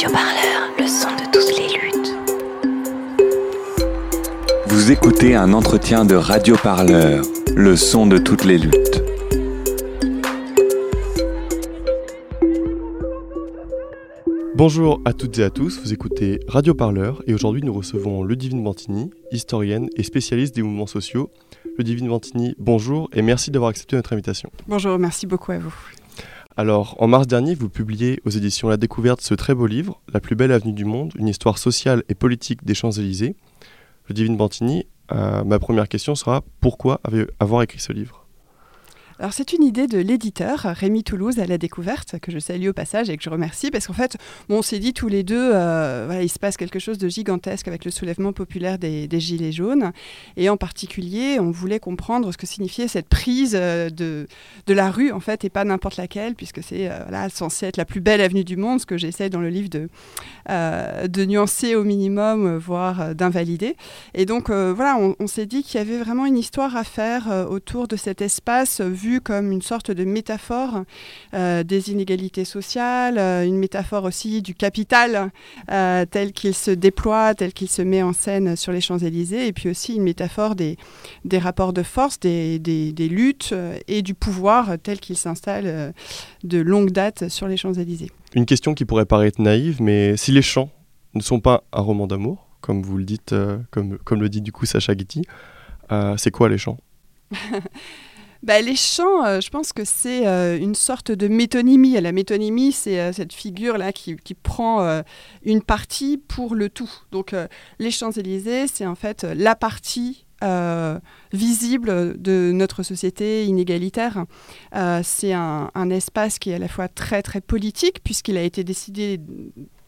Radio Parleur, le son de toutes les luttes. Vous écoutez un entretien de Radio Parleur, le son de toutes les luttes. Bonjour à toutes et à tous, vous écoutez Radio Parleur et aujourd'hui nous recevons Ludivine Vantini, historienne et spécialiste des mouvements sociaux. Ludivine Vantini, bonjour et merci d'avoir accepté notre invitation. Bonjour, merci beaucoup à vous. Alors, en mars dernier, vous publiez aux éditions La Découverte ce très beau livre, La plus belle avenue du monde, une histoire sociale et politique des Champs-Élysées. Ludivine Vantini, euh, ma première question sera pourquoi avoir écrit ce livre? Alors c'est une idée de l'éditeur Rémi Toulouse à la découverte que je salue au passage et que je remercie parce qu'en fait on s'est dit tous les deux euh, il se passe quelque chose de gigantesque avec le soulèvement populaire des, gilets jaunes. Et en particulier on voulait comprendre ce que signifiait cette prise euh, de, de la rue en fait et pas n'importe laquelle puisque c'est euh, voilà, censé être la plus belle avenue du monde ce que j'essaie dans le livre de, de nuancer au minimum voire d'invalider. Et donc voilà on s'est dit qu'il y avait vraiment une histoire à faire autour de cet espace vu comme une sorte de métaphore euh, des inégalités sociales, euh, une métaphore aussi du capital euh, tel qu'il se déploie, tel qu'il se met en scène sur les Champs-Élysées, et puis aussi une métaphore des, des rapports de force, des, des, des luttes et du pouvoir tel qu'il s'installe de longue date sur les Champs-Élysées. Une question qui pourrait paraître naïve, mais si les champs ne sont pas un roman d'amour, comme vous le dites, comme, comme le dit du coup Sacha Guitty, c'est quoi les champs bah, les chants, euh, je pense que c'est euh, une sorte de métonymie. La métonymie, c'est euh, cette figure-là qui, qui prend une partie pour le tout. Donc les Champs-Élysées, c'est en fait la partie visible de notre société inégalitaire. c'est un, un, espace qui est à la fois très très politique puisqu'il a été décidé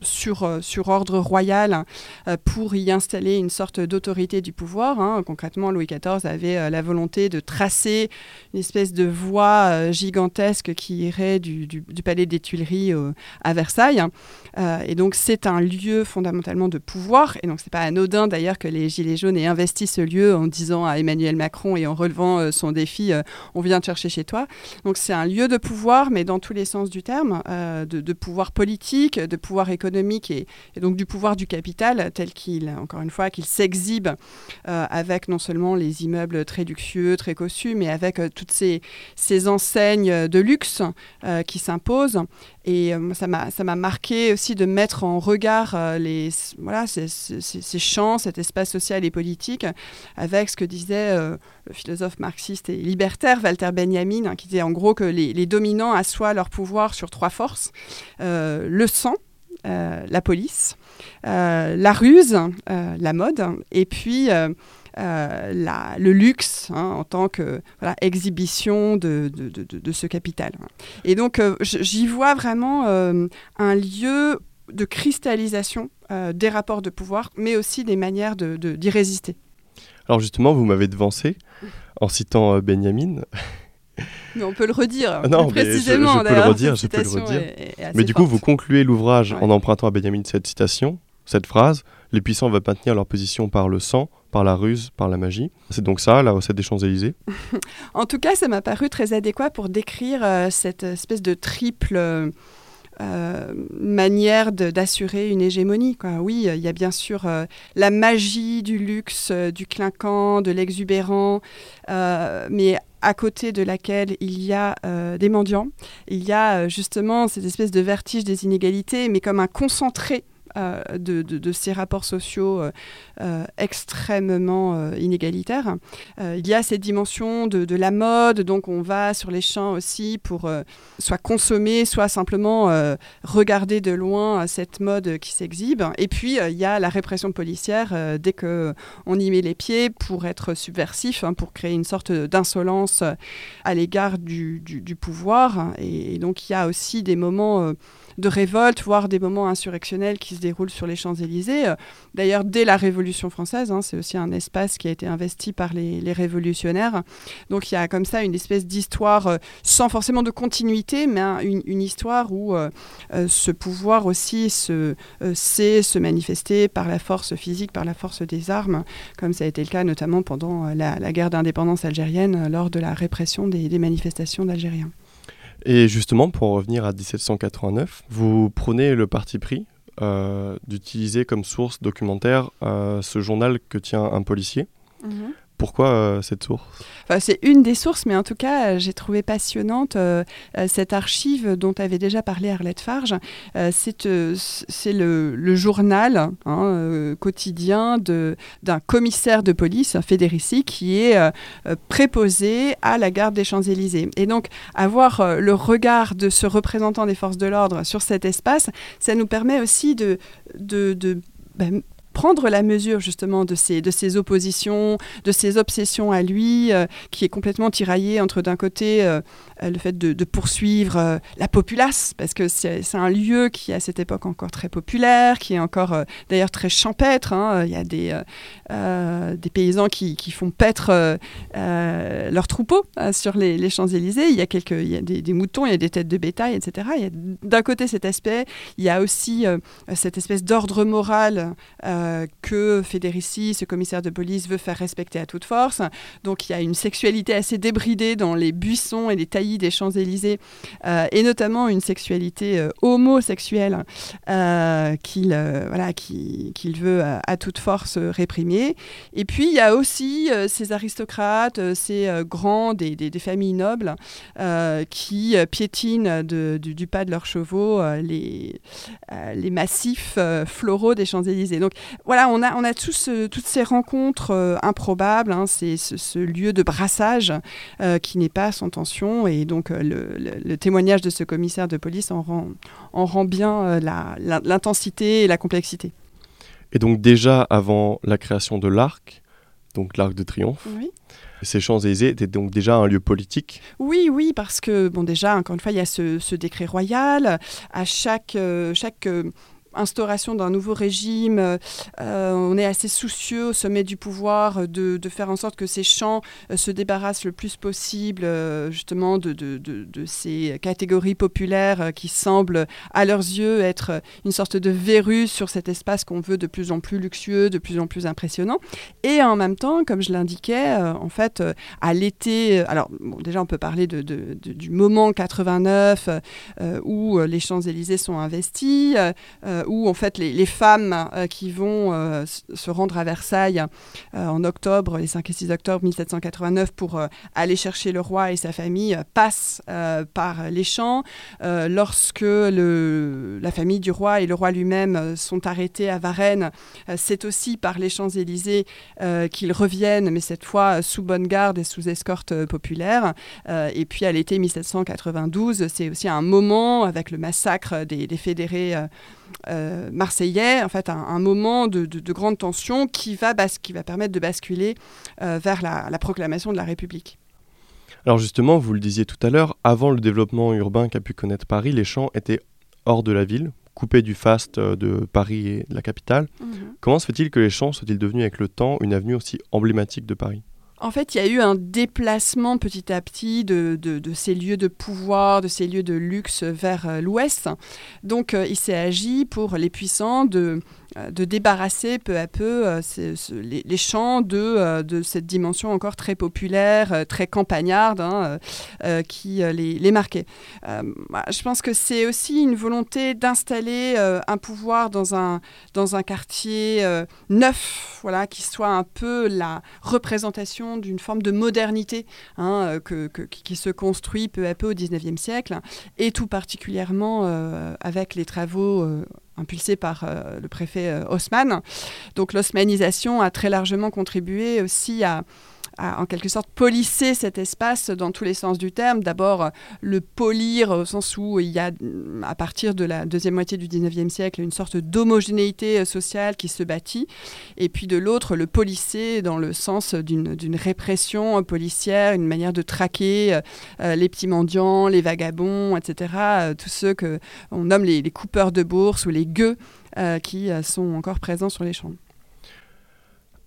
sur, euh, sur ordre royal euh, pour y installer une sorte d'autorité du pouvoir. Hein. Concrètement, Louis XIV avait euh, la volonté de tracer une espèce de voie gigantesque qui irait du, du, palais des Tuileries à Versailles. et donc, c'est un lieu fondamentalement de pouvoir. Et donc, c'est pas anodin d'ailleurs que les Gilets jaunes aient investi ce lieu en disant à Emmanuel Macron et en relevant son défi On vient te chercher chez toi. Donc, c'est un lieu de pouvoir, mais dans tous les sens du terme, de, de pouvoir politique, de pouvoir économique économique et, donc du pouvoir du capital tel qu'il, encore une fois, qu'il s'exhibe euh, avec non seulement les immeubles très luxueux, très cossus, mais avec euh, toutes ces, ces, enseignes de luxe euh, qui s'imposent. Et ça m'a marqué aussi de mettre en regard les, voilà, ces, ces, champs, cet espace social et politique, avec ce que disait le philosophe marxiste et libertaire Walter Benjamin, hein, qui disait en gros que les, dominants assoient leur pouvoir sur trois forces. le sang, la police, euh, la ruse, euh, la mode, et puis le luxe hein, en tant que exhibition de, ce capital. Et donc j'y vois vraiment un lieu de cristallisation des rapports de pouvoir, mais aussi des manières d'y résister. Alors justement, vous m'avez devancé en citant Benjamin. Mais on peut le redire ah non, précisément. Je, peux le redire, je peux le redire. mais du coup, vous concluez l'ouvrage en empruntant à Benjamin cette citation, cette phrase Les puissants veulent maintenir leur position par le sang, par la ruse, par la magie. C'est donc ça, la recette des Champs-Élysées? En tout cas, ça m'a paru très adéquat pour décrire euh, cette espèce de triple. Euh, manière d'assurer une hégémonie. Quoi. Oui, il y a bien sûr euh, la magie du luxe, du clinquant, de l'exubérant, mais à côté de laquelle il y a euh, des mendiants. Il y a euh, justement cette espèce de vertige des inégalités, mais comme un concentré euh, de, ces rapports sociaux euh, euh, extrêmement inégalitaires. il y a cette dimension de, la mode, donc on va sur les champs aussi pour soit consommer, soit simplement regarder de loin cette mode qui s'exhibe. Et puis il y a la répression policière dès qu'on y met les pieds pour être subversif, hein, pour créer une sorte d'insolence à l'égard du, pouvoir. Et, et, donc il y a aussi des moments de révolte, voire des moments insurrectionnels qui se déroulent sur les Champs-Élysées. Euh, d'ailleurs, dès la Révolution française, hein, c'est aussi un espace qui a été investi par les, révolutionnaires. Donc il y a comme ça une espèce d'histoire euh, sans forcément de continuité, mais une, histoire où euh, ce pouvoir aussi se, sait se manifester par la force physique, par la force des armes, comme ça a été le cas notamment pendant la, guerre d'indépendance algérienne lors de la répression des, des manifestations d'Algériens. Et justement, pour revenir à 1789, vous prenez le parti pris euh, d'utiliser comme source documentaire euh, ce journal que tient un policier. Mhm. Pourquoi euh, cette source? C'est une des sources, mais en tout cas, euh, j'ai trouvé passionnante euh, cette archive dont avait déjà parlé Arlette Farge. C'est le, journal hein, quotidien d'un commissaire de police, Fédérici, qui est préposé à la garde des Champs-Élysées. Et donc, avoir le regard de ce représentant des forces de l'ordre sur cet espace, ça nous permet aussi de, ben, prendre la mesure justement de ces, de ces oppositions, de ces obsessions à lui, euh, qui est complètement tiraillé entre d'un côté euh, le fait de, poursuivre euh, la populace, parce que c'est un lieu qui à cette époque encore très populaire, qui est encore euh, d'ailleurs très champêtre. hein. Il y a des, euh, euh, paysans qui, font paître euh, euh, leurs troupeaux euh, sur les, Champs-Élysées. Il y a, des, moutons, il y a des têtes de bétail, etc. Il y a d'un côté cet aspect, il y a aussi euh, cette espèce d'ordre moral euh, que Fédérici, ce commissaire de police, veut faire respecter à toute force. Donc il y a une sexualité assez débridée dans les buissons et les taillis des Champs-Élysées, euh, et notamment une sexualité euh, homosexuelle euh, qu'il voilà, veut à, toute force réprimer. Et puis il y a aussi ces aristocrates, ces grands des, des- familles nobles qui piétinent du, pas de leurs chevaux les, les massifs floraux des Champs-Élysées. Donc voilà, on a, on a toutes ces rencontres improbables, hein, c'est ce, lieu de brassage qui n'est pas sans tension. Donc euh, le, le- le témoignage de ce commissaire de police en rend, en rend bien euh, l'intensité et la complexité. Et donc déjà avant la création de l'arc, donc l'arc de triomphe, Oui. ces Champs-Élysées étaient donc déjà un lieu politique. Oui, oui, parce que, bon, déjà, encore une fois, il y a ce, ce décret royal. À chaque, euh, chaque euh, instauration d'un nouveau régime, euh, euh, on est assez soucieux au sommet du pouvoir de, faire en sorte que ces champs euh, se débarrassent le plus possible, justement, de, ces catégories populaires qui semblent, à leurs yeux, être une sorte de verrue sur cet espace qu'on veut de plus en plus luxueux, de plus en plus impressionnant. Et en même temps, comme je l'indiquais, en fait, à l'été, alors déjà on peut parler du moment 89 euh, où les Champs-Élysées sont investis, où en fait les, femmes euh, qui vont euh, se rendre à Versailles euh, en octobre, les 5 et 6 octobre 1789 pour aller chercher le roi et sa famille passent par les champs. Lorsque la famille du roi et le roi lui-même sont arrêtés à Varennes, c'est aussi par les Champs-Élysées qu'ils reviennent, mais cette fois sous bonne garde et sous escorte populaire. Et puis à l'été 1792, c'est aussi un moment avec le massacre des fédérés euh, marseillais, en fait un, un moment de, de- de grande tension qui va, bas- qui va permettre de basculer euh, vers la, la proclamation de la République. Alors justement, vous le disiez tout à l'heure, avant le développement urbain qu'a pu connaître Paris, les champs étaient hors de la ville, coupés du faste euh, de Paris et de la capitale. Comment se fait-il que les champs soient-ils devenus avec le temps une avenue aussi emblématique de Paris? En fait, il y a eu un déplacement petit à petit de, ces lieux de pouvoir, de ces lieux de luxe vers euh, l'ouest. Donc, euh, il s'est agi pour les puissants de, de débarrasser peu à peu euh, les, champs de, euh, de cette dimension encore très populaire, euh, très campagnarde, hein, euh, euh, qui euh, les, les marquait. Euh, bah, je pense que c'est aussi une volonté d'installer euh, un pouvoir dans un, dans un quartier euh, neuf, voilà, qui soit un peu la représentation d'une forme de modernité hein, euh, que, qui se construit peu à peu au XIXe siècle, et tout particulièrement euh, avec les travaux euh, impulsés par euh, le préfet euh, Haussmann. Donc l'osmanisation a très largement contribué aussi à à, en quelque sorte polisser cet espace dans tous les sens du terme. D'abord, euh, le polir au sens où il y a, mm, à partir de la deuxième moitié du 19e siècle, une sorte d'homogénéité euh, sociale qui se bâtit. Et puis de l'autre, le polisser dans le sens d'une répression policière, une manière de traquer euh, les petits mendiants, les vagabonds, etc. tous ceux que on nomme les, coupeurs de bourse ou les gueux qui sont encore présents sur les champs.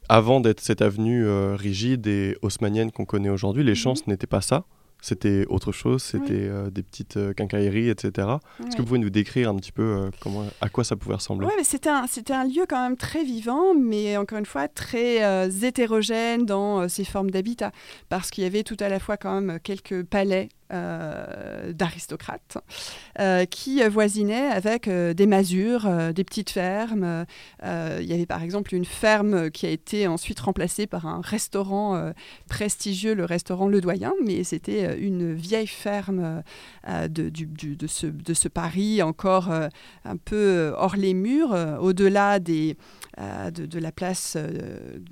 Avant d'être cette avenue euh, rigide et haussmannienne qu'on connaît aujourd'hui, les Mhm. ce n'était pas ça. C'était autre chose, c'était euh, des petites euh, quincailleries, etc. Est-ce que vous pouvez nous décrire un petit peu comment, à quoi ça pouvait ressembler? Ouais, mais c'était un, c'était un lieu quand même très vivant, mais encore une fois très hétérogène dans ses formes d'habitat, parce qu'il y avait tout à la fois quand même quelques palais d'aristocrates qui voisinaient avec des masures, des petites fermes. il y avait par exemple une ferme qui a été ensuite remplacée par un restaurant prestigieux, le restaurant Le Doyen, mais c'était une vieille ferme de, de, ce, de, ce, Paris encore un peu hors les murs, au-delà des, de, la place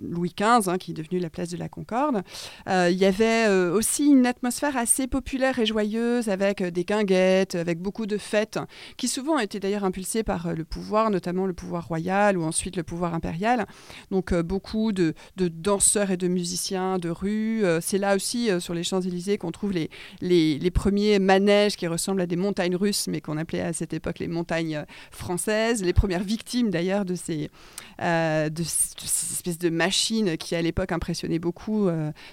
Louis XV, hein, qui est devenue la place de la Concorde. il y avait aussi une atmosphère assez populaire et joyeuse avec euh, des guinguettes, avec beaucoup de fêtes, qui souvent étaient d'ailleurs impulsées par euh, le pouvoir, notamment le pouvoir royal ou ensuite le pouvoir impérial. Donc euh, beaucoup de, danseurs et de musiciens de rue. C'est là aussi sur les Champs-Élysées qu'on trouve les, les, premiers manèges qui ressemblent à des montagnes russes, mais qu'on appelait à cette époque les montagnes françaises. Les premières victimes d'ailleurs de ces, de, ces espèces de machines qui à l'époque impressionnaient beaucoup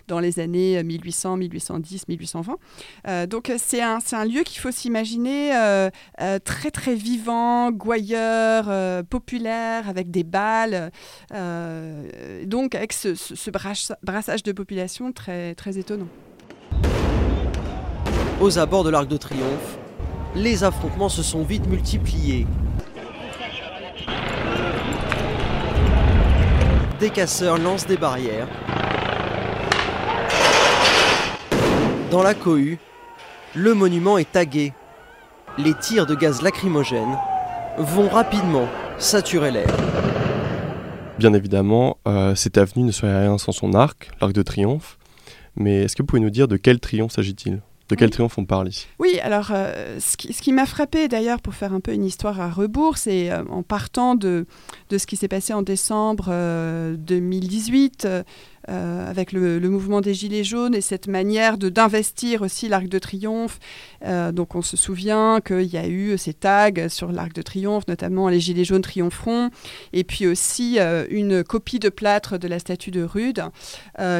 dans les années 1800, 1810, 1820. Donc c'est un, un, lieu qu'il faut s'imaginer euh, euh, très très vivant, gouailleur, euh, populaire, avec des balles, donc avec ce, ce, brassage de population très, très étonnant. Aux abords de l'Arc de Triomphe, les affrontements se sont vite multipliés. Des casseurs lancent des barrières. Dans la cohue, le monument est tagué. Les tirs de gaz lacrymogène vont rapidement saturer l'air. Bien évidemment, euh, cette avenue ne serait rien sans son arc, l'arc de triomphe. Mais est-ce que vous pouvez nous dire de quel triomphe s'agit-il? De quel triomphe on parle ici? Oui, alors euh, ce qui, m'a frappé d'ailleurs pour faire un peu une histoire à rebours, c'est euh, en partant de, de ce qui s'est passé en décembre 2018, euh, avec le, mouvement des Gilets jaunes et cette manière d'investir aussi l'Arc de Triomphe. Euh, donc on se souvient qu'il y a eu ces tags sur l'Arc de Triomphe, notamment les Gilets jaunes triompheront, et puis aussi euh, une copie de plâtre de la statue de Rude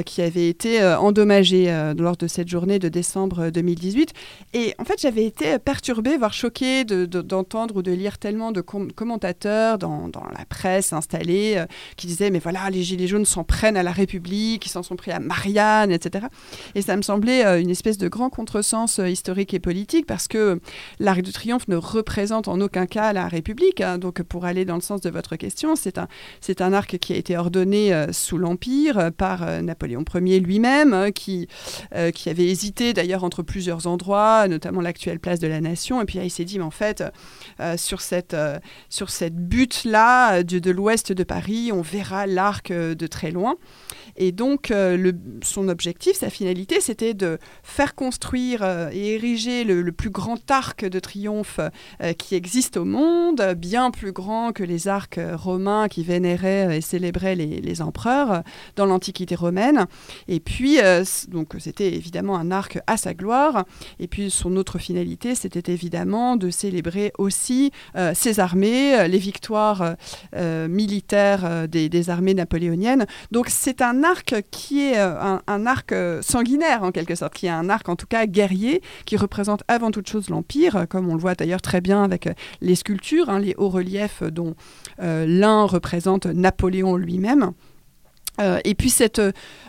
qui avait été endommagée lors de cette journée de décembre 2018. Et en fait j'avais été perturbée, voire choquée d'entendre ou de lire tellement de commentateurs dans, dans, la presse installée qui disaient mais voilà les Gilets jaunes s'en prennent à la République qui s'en sont pris à Marianne, etc. Et ça me semblait euh, une espèce de grand contresens euh, historique et politique parce que l'Arc de Triomphe ne représente en aucun cas la République. Hein. Donc pour aller dans le sens de votre question, c'est un, c'est un arc qui a été ordonné euh, sous l'Empire par Napoléon Ier lui-même, hein, qui, qui avait hésité d'ailleurs entre plusieurs endroits, notamment l'actuelle place de la Nation. Et puis il s'est dit, mais en fait, sur cette, cette butte-là de l'ouest de Paris, on verra l'arc de très loin. Et donc, euh, son objectif, sa finalité, c'était de faire construire euh, et ériger le, plus grand arc de triomphe euh, qui existe au monde, bien plus grand que les arcs romains qui vénéraient et célébraient les, empereurs dans l'Antiquité romaine. Et puis, donc, c'était évidemment un arc à sa gloire. Et puis, son autre finalité, c'était évidemment de célébrer aussi ses armées, les victoires militaires des, des armées napoléoniennes. Donc, c'est un arc qui est euh, un, arc euh, sanguinaire en quelque sorte, qui est un arc en tout cas guerrier, qui représente avant toute chose l'Empire, comme on le voit d'ailleurs très bien avec euh, les sculptures, hein, les hauts reliefs dont l'un représente Napoléon lui-même. Et puis cette,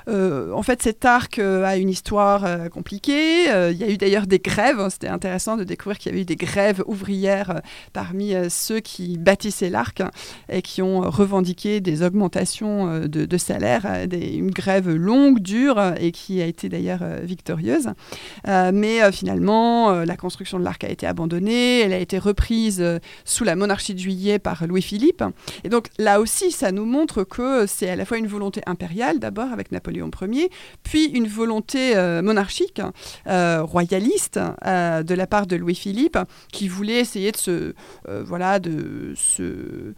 euh, en fait, cet arc euh, a une histoire euh, compliquée. Il y a eu d'ailleurs des grèves. C'était intéressant de découvrir qu'il y avait eu des grèves ouvrières parmi ceux qui bâtissaient l'arc et qui ont revendiqué des augmentations de, salaire. une grève longue, dure et qui a été d'ailleurs victorieuse. mais finalement, la construction de l'arc a été abandonnée. Elle a été reprise sous la monarchie de Juillet par Louis-Philippe. Et donc là aussi, ça nous montre que c'est à la fois une volonté impériale, d'abord avec Napoléon Ier, puis une volonté euh, monarchique, euh, royaliste, euh, de la part de Louis-Philippe, qui voulait essayer de se, voilà, de se,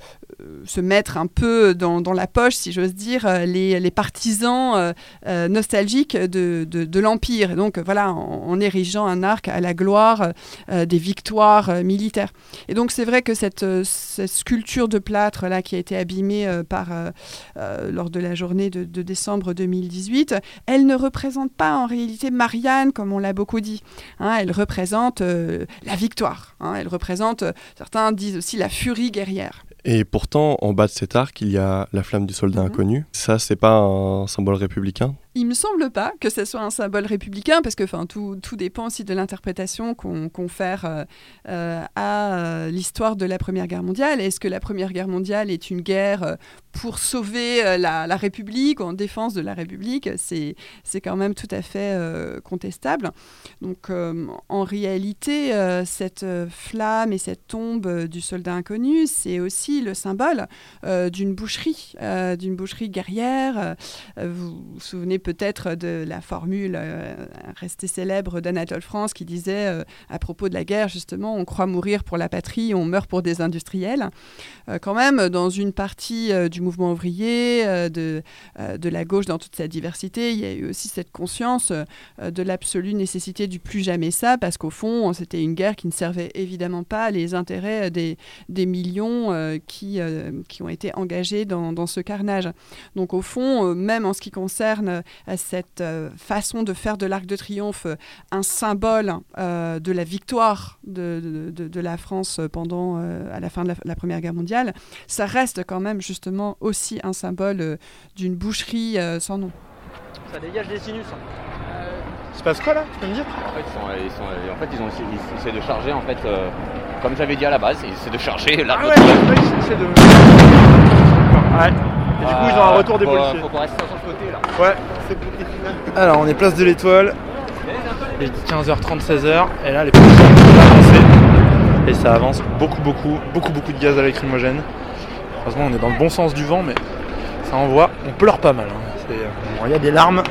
se, mettre un peu dans, dans la poche, si j'ose dire, les, les partisans nostalgiques de, de, l'Empire. Donc, voilà, en, érigeant un arc à la gloire des victoires militaires. Et donc, c'est vrai que cette, cette, sculpture de plâtre là, qui a été abîmée par, lors de la journée de, de décembre 2000, elle ne représente pas en réalité Marianne, comme on l'a beaucoup dit. Hein. elle représente euh, la victoire. Hein. elle représente, euh, certains disent aussi la furie guerrière. Et pourtant, en bas de cet arc, il y a la flamme du soldat mhm. inconnu. Ça, c'est pas un symbole républicain? Il me semble pas que ce soit un symbole républicain, parce que tout, tout dépend aussi de l'interprétation qu'on confère euh, euh, à euh, l'histoire de la Première Guerre mondiale. Est-ce que la Première Guerre mondiale est une guerre pour sauver la, la, République, en défense de la République? C'est quand même tout à fait contestable. Donc en réalité, cette flamme et cette tombe du soldat inconnu, c'est aussi le symbole d'une boucherie, d'une boucherie guerrière. vous vous souvenez peut-être de la formule euh, restée célèbre d'Anatole France qui disait euh, à propos de la guerre, justement, on croit mourir pour la patrie, on meurt pour des industriels. Euh, quand même, dans une partie du mouvement ouvrier, de, de la gauche dans toute sa diversité, il y a eu aussi cette conscience de l'absolue nécessité du plus jamais ça, parce qu'au fond, c'était une guerre qui ne servait évidemment pas les intérêts des, des millions qui, qui ont été engagés dans, dans ce carnage. Donc au fond, même en ce qui concerne cette euh, façon de faire de l'Arc de Triomphe euh, un symbole euh, de la victoire de, de, la France pendant, à la fin de la, Première Guerre mondiale, ça reste quand même justement aussi un symbole d'une boucherie sans nom. Ça dégage des sinus. Hein. Il se passe quoi là Tu peux me dire? En fait, ils, sont, en fait, ils, ont, ils essaient de charger, en fait, comme j'avais dit à la base, ils essaient de charger l'arc ah de triomphe. Ils de... Ouais. Et du coup, ils ont un retour des policiers. Faut qu'on reste sur le côté là. Ouais, Alors, on est place de l'Étoile. Il est 15h30, 16h. Et là, les policiers ont. Et ça avance beaucoup, beaucoup, beaucoup, beaucoup de gaz à lacrymogène. Heureusement, on est dans le bon sens du vent, mais ça envoie. On pleure pas mal. Il y a des larmes.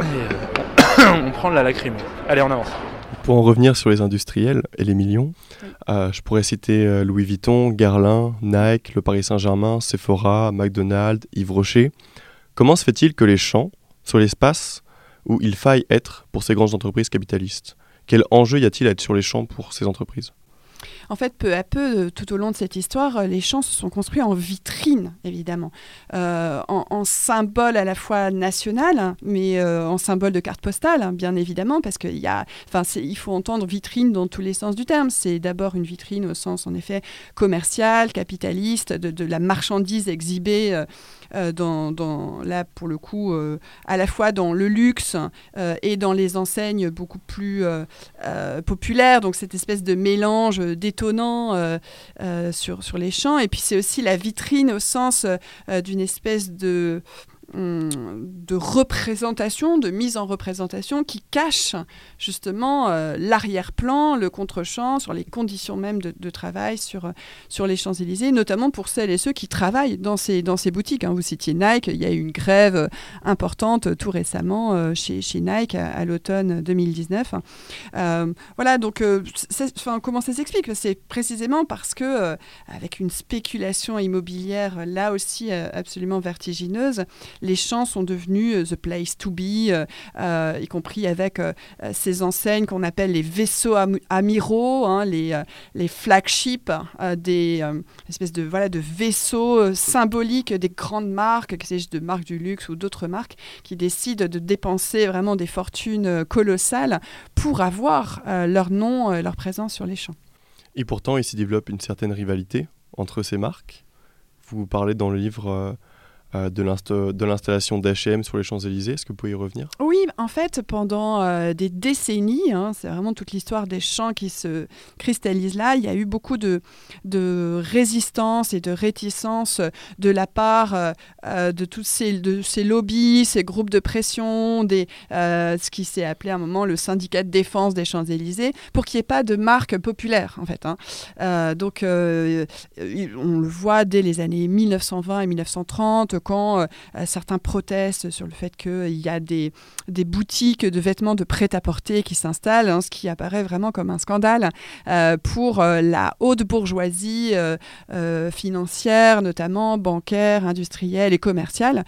Et, euh, on prend de la lacrymo. Allez, on avance. Pour en revenir sur les industriels et les millions, euh, je pourrais citer euh, Louis Vuitton, Guerlain, Nike, le Paris Saint-Germain, Sephora, McDonald's, Yves Rocher. Comment se fait-il que les champs soient l'espace où il faille être pour ces grandes entreprises capitalistes Quel enjeu y a-t-il à être sur les champs pour ces entreprises? En fait, peu à peu, euh, tout au long de cette histoire, euh, les champs se sont construits en vitrine, évidemment, euh, en, symbole à la fois national, mais en symbole de carte postale, hein, bien évidemment, parce qu'il il faut entendre vitrine dans tous les sens du terme. C'est d'abord une vitrine au sens, en effet, commercial, capitaliste, de, la marchandise exhibée. dans, là pour le coup à la fois dans le luxe et dans les enseignes beaucoup plus populaires donc cette espèce de mélange euh, euh, sur, sur les champs. Et puis c'est aussi la vitrine au sens euh, d'une espèce de de représentation, de mise en représentation qui cache justement euh, l'arrière-plan, le contre-champ, sur les conditions même de, travail sur, sur les Champs-Élysées, notamment pour celles et ceux qui travaillent dans ces, dans ces boutiques. Hein. Vous citiez Nike, il y a eu une grève importante tout récemment euh, chez, chez Nike à, l'automne 2019. Euh, voilà, donc comment ça s'explique? C'est précisément parce que, avec une spéculation immobilière là aussi absolument vertigineuse, les champs sont devenus euh, the place to be, euh, euh, y compris avec ces enseignes qu'on appelle les vaisseaux amiraux, hein, les, les flagships, des espèces de, voilà, de vaisseaux symboliques des grandes marques, que sais-je, de marques du luxe ou d'autres marques, qui décident de dépenser vraiment des fortunes colossales pour avoir leur nom, leur présence sur les champs. Et pourtant, il s'y développe une certaine rivalité entre ces marques. Vous parlez dans le livre euh, de l'installation d'H&M sur les Champs-Élysées. Est-ce que vous pouvez y revenir? Oui, en fait, pendant euh, des décennies, hein, c'est vraiment toute l'histoire des champs qui se cristallise là, il y a eu beaucoup de, résistance et de réticence de la part euh, de tous ces, lobbies, ces groupes de pression, ce qui s'est appelé à un moment le syndicat de défense des Champs-Élysées, pour qu'il n'y ait pas de marque populaire, en fait. Hein. donc, on le voit dès les années 1920 et 1930, quand euh, certains protestent sur le fait qu'il y a des, boutiques de vêtements de prêt-à-porter qui s'installent, hein, ce qui apparaît vraiment comme un scandale euh, pour euh, la haute bourgeoisie financière, notamment bancaire, industrielle et commerciale,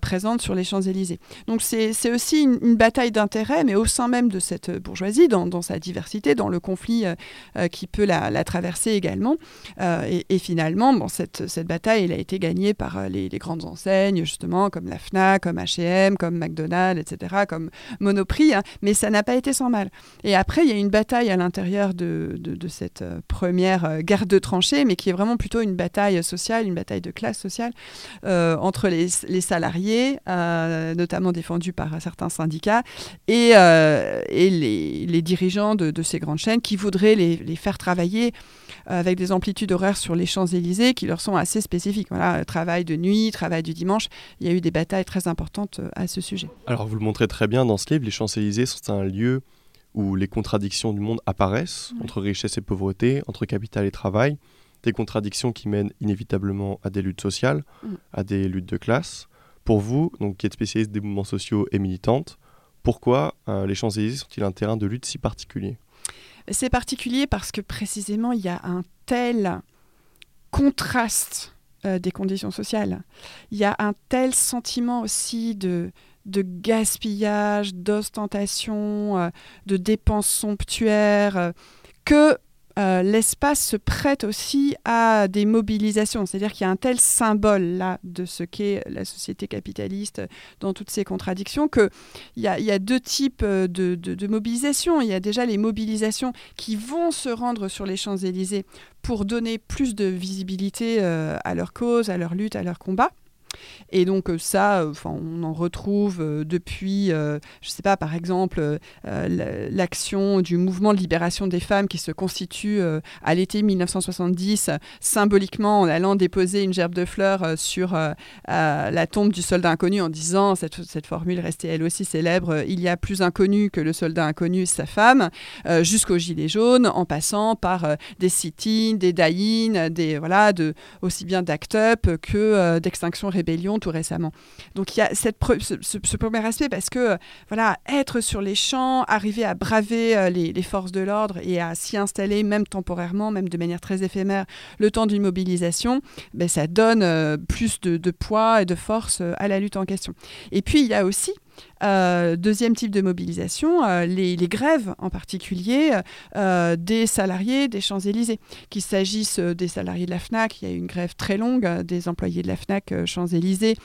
présente sur les Champs-Élysées. Donc c'est aussi une, bataille d'intérêts, mais au sein même de cette bourgeoisie, dans, sa diversité, dans le conflit qui peut la, traverser également. Et, finalement, bon, cette, cette bataille elle a été gagnée par les, les grandes enseignes, justement, comme la FNAC, comme H&M, comme McDonald's, etc., comme Monoprix, hein, mais ça n'a pas été sans mal. Et après, il y a une bataille à l'intérieur de, cette euh, première euh, guerre de tranchées, mais qui est vraiment plutôt une bataille sociale, une bataille de classe sociale, entre les, salariés, notamment défendus par certains syndicats, et, les, dirigeants de, ces grandes chaînes qui voudraient les faire travailler avec des amplitudes horaires sur les Champs-Élysées qui leur sont assez spécifiques. Voilà, travail de nuit, travail du dimanche. Il y a eu des batailles très importantes euh, à ce sujet. Alors vous le montrez très bien dans ce livre, les Champs-Élysées sont un lieu où les contradictions du monde apparaissent entre richesse et pauvreté, entre capital et travail, des contradictions qui mènent inévitablement à des luttes sociales, mm. à des luttes de classe. Pour vous, donc, qui êtes spécialiste des mouvements sociaux et militante, pourquoi euh, les Champs-Élysées sont-ils un terrain de lutte si particulier? C'est particulier parce que précisément il y a un tel contraste euh, des conditions sociales. Il y a un tel sentiment aussi de, gaspillage, d'ostentation, euh, de dépenses somptuaires, euh, que euh, l'espace se prête aussi à des mobilisations. C'est-à-dire qu'il y a un tel symbole là de ce qu'est la société capitaliste dans toutes ses contradictions qu'il y, a, y a deux types euh, de, mobilisations. Il y a déjà les mobilisations qui vont se rendre sur les Champs-Élysées pour donner plus de visibilité euh, à leur cause, à leur lutte, à leur combat. Et donc euh, ça, euh, enfin, on en retrouve euh, depuis, je ne sais pas, par exemple, l'action du mouvement de libération des femmes qui se constitue à l'été 1970, symboliquement en allant déposer une gerbe de fleurs sur la tombe du soldat inconnu en disant, cette, cette formule restait elle aussi célèbre, il y a plus inconnu que le soldat inconnu, sa femme, jusqu'au gilet jaune, en passant par des sit-ins, des die des, voilà, de, aussi bien d'ACT-UP que d'Extinction rébellion tout récemment. Donc il y a ce, premier aspect parce que voilà, être sur les champs, arriver à braver euh, les, forces de l'ordre et à s'y installer même temporairement, même de manière très éphémère, le temps d'une mobilisation, ben, ça donne euh, plus de, poids et de force euh, à la lutte en question. Et puis il y a aussi euh, deuxième type de mobilisation, euh, les, grèves en particulier euh, des salariés des Champs-Élysées. Qu'il s'agisse des salariés de la FNAC, il y a eu une grève très longue des employés de la FNAC Champs-Élysées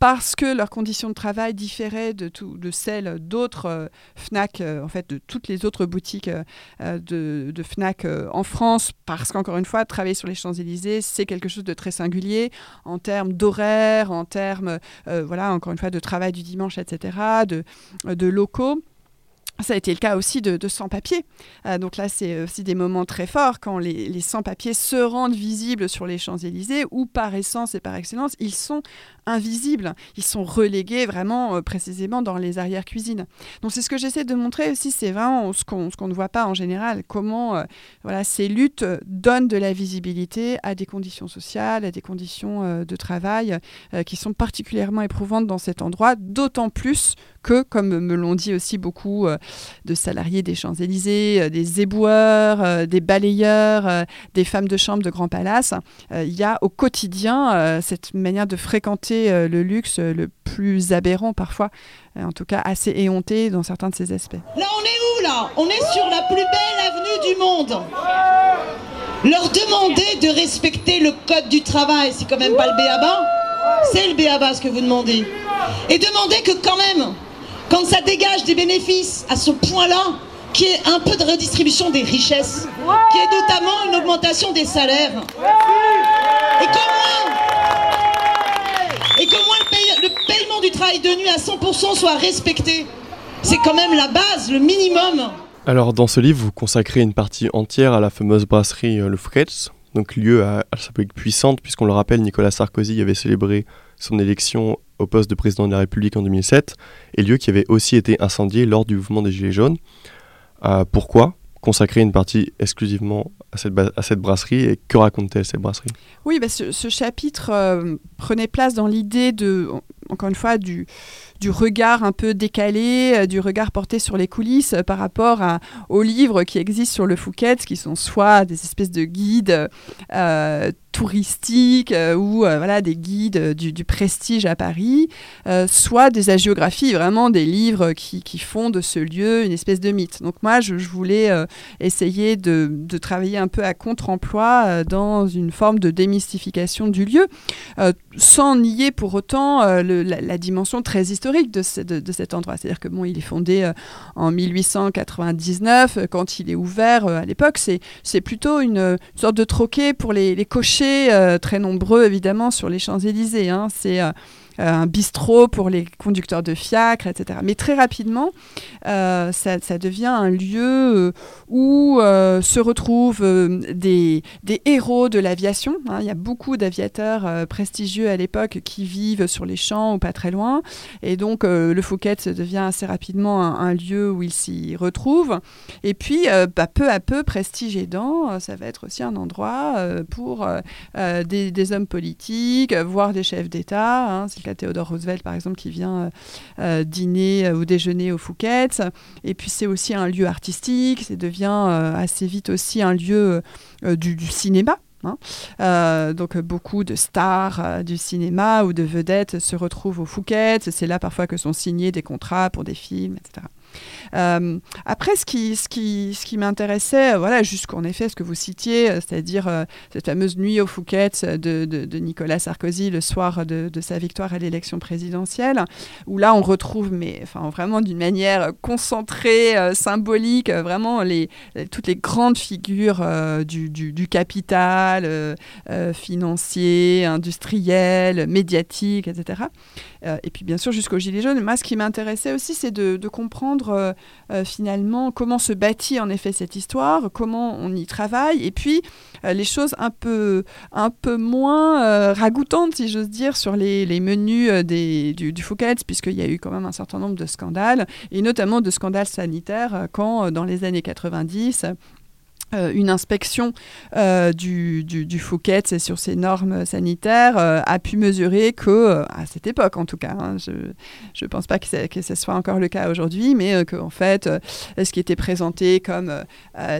parce que leurs conditions de travail différaient de, celles d'autres FNAC, en fait de toutes les autres boutiques de, de, FNAC en France, parce qu'encore une fois, travailler sur les Champs-Élysées, c'est quelque chose de très singulier en termes d'horaire, en termes, voilà, encore une fois, de travail du dimanche, etc de, locaux. Ça a été le cas aussi de, sans-papiers. Euh, donc là, c'est aussi des moments très forts quand les, sans-papiers se rendent visibles sur les Champs-Élysées, où par essence et par excellence, ils sont invisibles. Ils sont relégués vraiment euh, précisément dans les arrières-cuisines. Donc c'est ce que j'essaie de montrer aussi, c'est vraiment ce qu'on ne voit pas en général, comment euh, voilà, ces luttes donnent de la visibilité à des conditions sociales, à des conditions de travail qui sont particulièrement éprouvantes dans cet endroit, d'autant plus que, comme me l'ont dit aussi beaucoup de salariés des Champs-Élysées, euh, des éboueurs, euh, des balayeurs, euh, des femmes de chambre de Grand Palace. Il y a au quotidien cette manière de fréquenter le luxe le plus aberrant parfois, en tout cas assez éhonté dans certains de ses aspects. Là, on est où là? On est sur la plus belle avenue du monde. Leur demander de respecter le code du travail, c'est quand même pas le béaba C'est le béaba ce que vous demandez. Et demandez que quand même, quand ça dégage des bénéfices à ce point-là, qui est un peu de redistribution des richesses, qui est notamment une augmentation des salaires, et qu'au moins, et le, le, paiement du travail de nuit à 100% soit respecté. C'est quand même la base, le minimum. Alors dans ce livre, vous consacrez une partie entière à la fameuse brasserie euh, Le Fretz, donc lieu à, à sa puissante, puisqu'on le rappelle, Nicolas Sarkozy avait célébré son élection au poste de président de la République en 2007, et lieu qui avait aussi été incendié lors du mouvement des Gilets jaunes. Euh, pourquoi consacrer une partie exclusivement à cette, brasserie et que raconte-t-elle cette brasserie? Oui, bah ce, chapitre euh, prenait place dans l'idée de... encore une fois, du, regard un peu décalé, du regard porté sur les coulisses par rapport aux livres qui existent sur le Fouquet, qui sont soit des espèces de guides touristiques ou voilà, des guides du, du, prestige à Paris, soit des hagiographies, vraiment des livres qui, qui, font de ce lieu une espèce de mythe. Donc moi, je, voulais essayer de, de, travailler un peu à contre-emploi dans une forme de démystification du lieu, euh, sans nier pour autant euh, la, dimension très historique de, de, cet endroit. C'est-à-dire que bon, il est fondé euh, en 1899, quand il est ouvert à l'époque, c'est, plutôt une, une, sorte de troquet pour les, les cochers, très nombreux évidemment sur les Champs-Élysées. Hein. C'est euh, un bistrot pour les conducteurs de fiacre, etc. Mais très rapidement, euh, ça, devient un lieu euh, où se retrouvent des, héros de l'aviation. Hein. Il y a beaucoup d'aviateurs prestigieux à l'époque qui vivent sur les champs ou pas très loin. Et donc, le Fouquet devient assez rapidement un, lieu où ils s'y retrouvent. Et puis, bah, peu à peu, prestige aidant, ça va être aussi un endroit pour des, des, hommes politiques, voire des chefs d'État. Hein, Théodore Roosevelt, par exemple, qui vient euh, euh, dîner euh, ou déjeuner au Fouquet. Et puis c'est aussi un lieu artistique, ça devient assez vite aussi un lieu du, cinéma. Hein. donc beaucoup de stars du cinéma ou de vedettes se retrouvent au Fouquet. C'est là parfois que sont signés des contrats pour des films, etc. Euh, après, ce qui, ce qui, ce qui m'intéressait, euh, voilà, jusqu'en effet, ce que vous citiez, euh, c'est-à-dire cette fameuse nuit au Fouquet de, Nicolas Sarkozy le soir de, sa victoire à l'élection présidentielle, où là, on retrouve, mais enfin, vraiment d'une manière concentrée, symbolique, vraiment les, toutes les grandes figures du, capital financier, industriel, médiatique, etc. et puis, bien sûr, jusqu'au Gilets jaunes. Moi, ce qui m'intéressait aussi, c'est de, de euh, euh, finalement comment se bâtit en effet cette histoire, comment on y travaille, et puis euh, les choses un peu, un peu moins ragoûtantes, si j'ose dire, sur les, les menus des, du, du puisqu'il y a eu quand même un certain nombre de scandales, et notamment de scandales sanitaires quand, dans les années 90, euh, une inspection euh, du, du, du, Fouquet sur ses normes sanitaires euh, a pu mesurer que, à cette époque en tout cas, hein, je ne pense pas que, que, ce soit encore le cas aujourd'hui, mais qu'en en fait, ce qui était présenté comme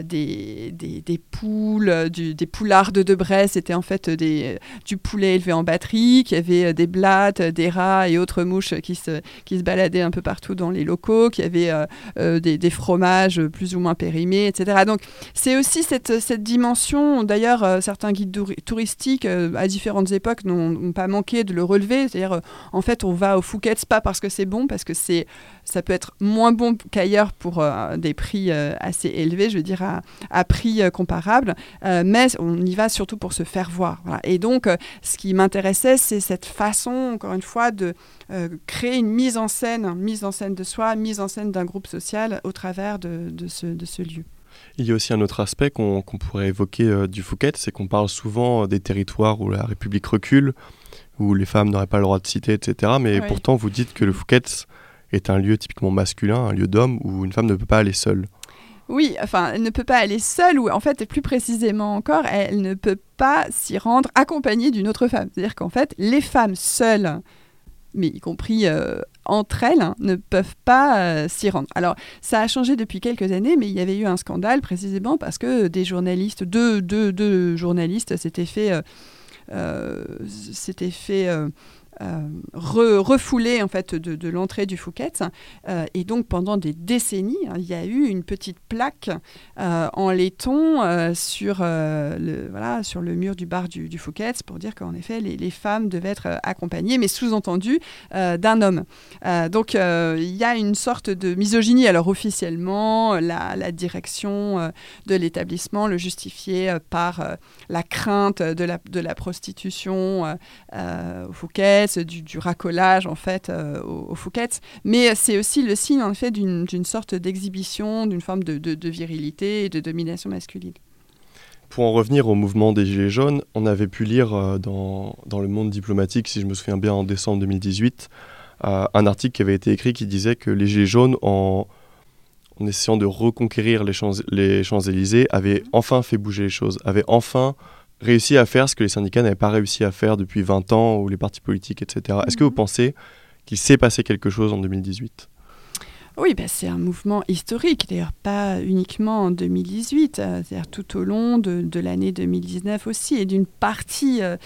des, des, des, poules, du, des poulardes de Bresse, c'était en fait des, du poulet élevé en batterie, qui avait des blattes, des rats et autres mouches qui se, qui se baladaient un peu partout dans les locaux, qui avaient des, des, fromages plus ou moins périmés, etc. Donc c'est aussi cette, cette dimension, d'ailleurs, euh, certains guides touristiques euh, à différentes époques n'ont pas manqué de le relever. C'est-à-dire, euh, en fait, on va au Phuket, pas parce que c'est bon, parce que c'est, ça peut être moins bon qu'ailleurs pour des prix assez élevés, je veux dire, à, prix comparable. mais on y va surtout pour se faire voir. Et donc, ce qui m'intéressait, c'est cette façon, encore une fois, de créer une mise en scène, mise en scène de soi, mise en scène d'un groupe social au travers de ce lieu. Il y a aussi un autre aspect qu'on pourrait évoquer euh, du Fouquet, c'est qu'on parle souvent des territoires où la République recule, où les femmes n'auraient pas le droit de citer, etc. Mais ouais. pourtant, vous dites que le Fouquet est un lieu typiquement masculin, un lieu d'homme, où une femme ne peut pas aller seule. Oui, enfin, elle ne peut pas aller seule, ou en fait, plus précisément encore, elle ne peut pas s'y rendre accompagnée d'une autre femme. C'est-à-dire qu'en fait, les femmes seules mais y compris euh, entre elles, hein, ne peuvent pas euh, s'y rendre. Alors, ça a changé depuis quelques années, mais il y avait eu un scandale précisément parce que des journalistes, deux, deux, deux journalistes s'étaient fait, euh, euh re, refoulé en fait de, l'entrée du Fouquet. Euh, et donc pendant des décennies, hein, il y a eu une petite plaque euh, en laiton euh, sur, euh, le, mur du bar du, Fouquet pour dire qu'en effet les, femmes devaient être accompagnées, mais sous-entendu d'un homme. donc il y a une sorte de misogynie. Alors officiellement, la, direction de l'établissement le justifiait par la crainte de la, de la prostitution au Fouquet du, du, racolage en fait euh, au, au, Fouquet, mais c'est aussi le signe en fait d'une sorte d'exhibition, d'une forme de, de, de, virilité et de domination masculine. Pour en revenir au mouvement des Gilets jaunes, on avait pu lire euh, dans, dans, le monde diplomatique, si je me souviens bien, en décembre 2018, euh, un article qui avait été écrit qui disait que les Gilets jaunes, en, en essayant de reconquérir les Champs-Élysées, avaient enfin fait bouger les choses, avaient enfin réussi à faire ce que les syndicats n'avaient pas réussi à faire depuis 20 ans, ou les partis politiques, etc. Est-ce que vous Mhm. pensez qu'il s'est passé quelque chose en 2018 Oui, bah, c'est un mouvement historique, d'ailleurs pas uniquement en 2018, euh, c'est-à-dire tout au long de, de l'année 2019 aussi, et d'une partie euh, euh,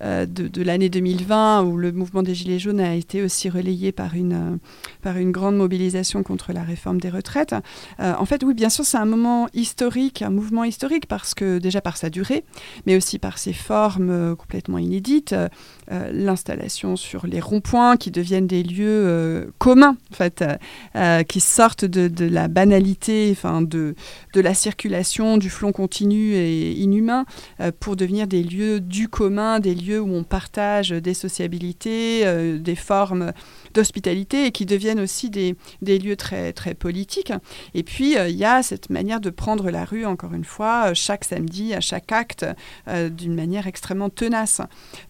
de, de l'année 2020 où le mouvement des Gilets jaunes a été aussi relayé par une, euh, par une grande mobilisation contre la réforme des retraites. Euh, en fait, oui, bien sûr, c'est un moment historique, un mouvement historique, parce que déjà par sa durée, mais aussi par ses formes euh, complètement inédites, euh, euh, l'installation sur les ronds-points qui deviennent des lieux euh, communs, en fait, euh, euh, qui sortent de, la banalité, enfin de, de la circulation, du flon continu et inhumain, euh, pour devenir des lieux du commun, des lieux où on partage des sociabilités, euh, des formes d'hospitalité et qui deviennent aussi des, des lieux très, très politiques. Et puis, euh, il y a cette manière de prendre la rue, encore une fois, euh, chaque samedi, à chaque acte, d'une manière extrêmement tenace.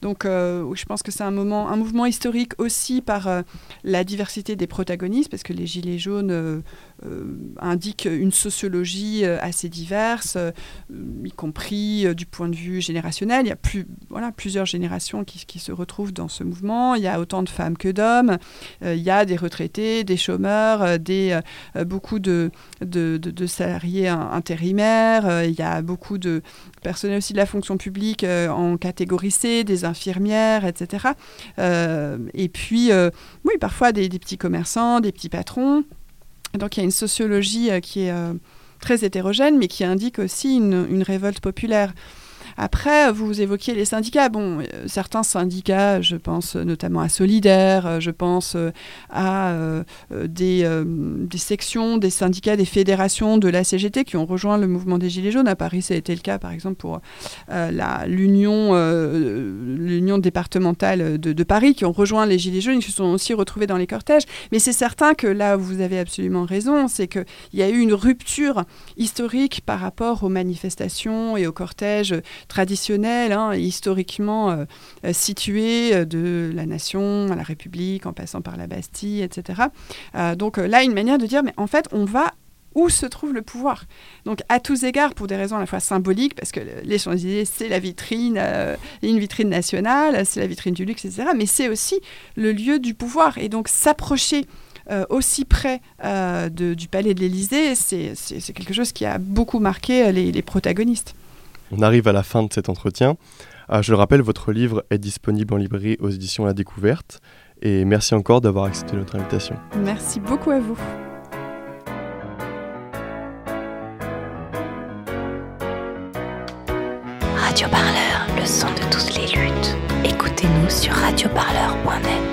Donc, je pense que c'est un, moment, un mouvement historique aussi par la diversité des protagonistes, parce que les Gilets jaunes euh, indiquent une sociologie euh, assez diverse, euh, y compris du point de vue générationnel. Il y a plusieurs générations qui, se retrouvent dans ce mouvement. Il y a autant de femmes que d'hommes. Il y a des retraités, des chômeurs, beaucoup de, salariés in- intérimaires. Il y a beaucoup de personnel aussi de la fonction publique en catégorie C, des infirmières, etc. Et puis, oui, parfois des petits commerçants, des petits patrons. Donc il y a une sociologie euh, qui est euh, très hétérogène, mais qui indique aussi une, une révolte populaire. Après, vous évoquiez les syndicats. Bon, euh, certains syndicats, je pense notamment à Solidaire, euh, je pense euh, à des, sections, des syndicats, des fédérations de la CGT qui ont rejoint le mouvement des Gilets jaunes. À Paris, ça a été le cas, par exemple, pour l'union départementale de, de Paris, qui ont rejoint les Gilets jaunes, qui se sont aussi retrouvés dans les cortèges. Mais c'est certain que là, vous avez absolument raison, c'est qu'il y a eu une rupture historique par rapport aux manifestations et aux cortèges traditionnels, hein, historiquement euh, euh, situés euh, de la nation à la République, en passant par la Bastille, etc. Donc là, une manière de dire, mais en fait, on va où se trouve le pouvoir. Donc à tous égards, pour des raisons à la fois symboliques, parce que le- les Champs-Élysées, c'est la vitrine, une vitrine nationale, c'est la vitrine du luxe, etc. Mais c'est aussi le lieu du pouvoir. Et donc s'approcher aussi près du palais de l'Élysée, c'est quelque chose qui a beaucoup marqué les protagonistes. On arrive à la fin de cet entretien. Euh, je le rappelle, votre livre est disponible en librairie aux éditions La Découverte. Et merci encore d'avoir accepté notre invitation. Merci beaucoup à vous. Radio Parleur, le son de toutes les luttes. Écoutez-nous sur radioparleur.fr.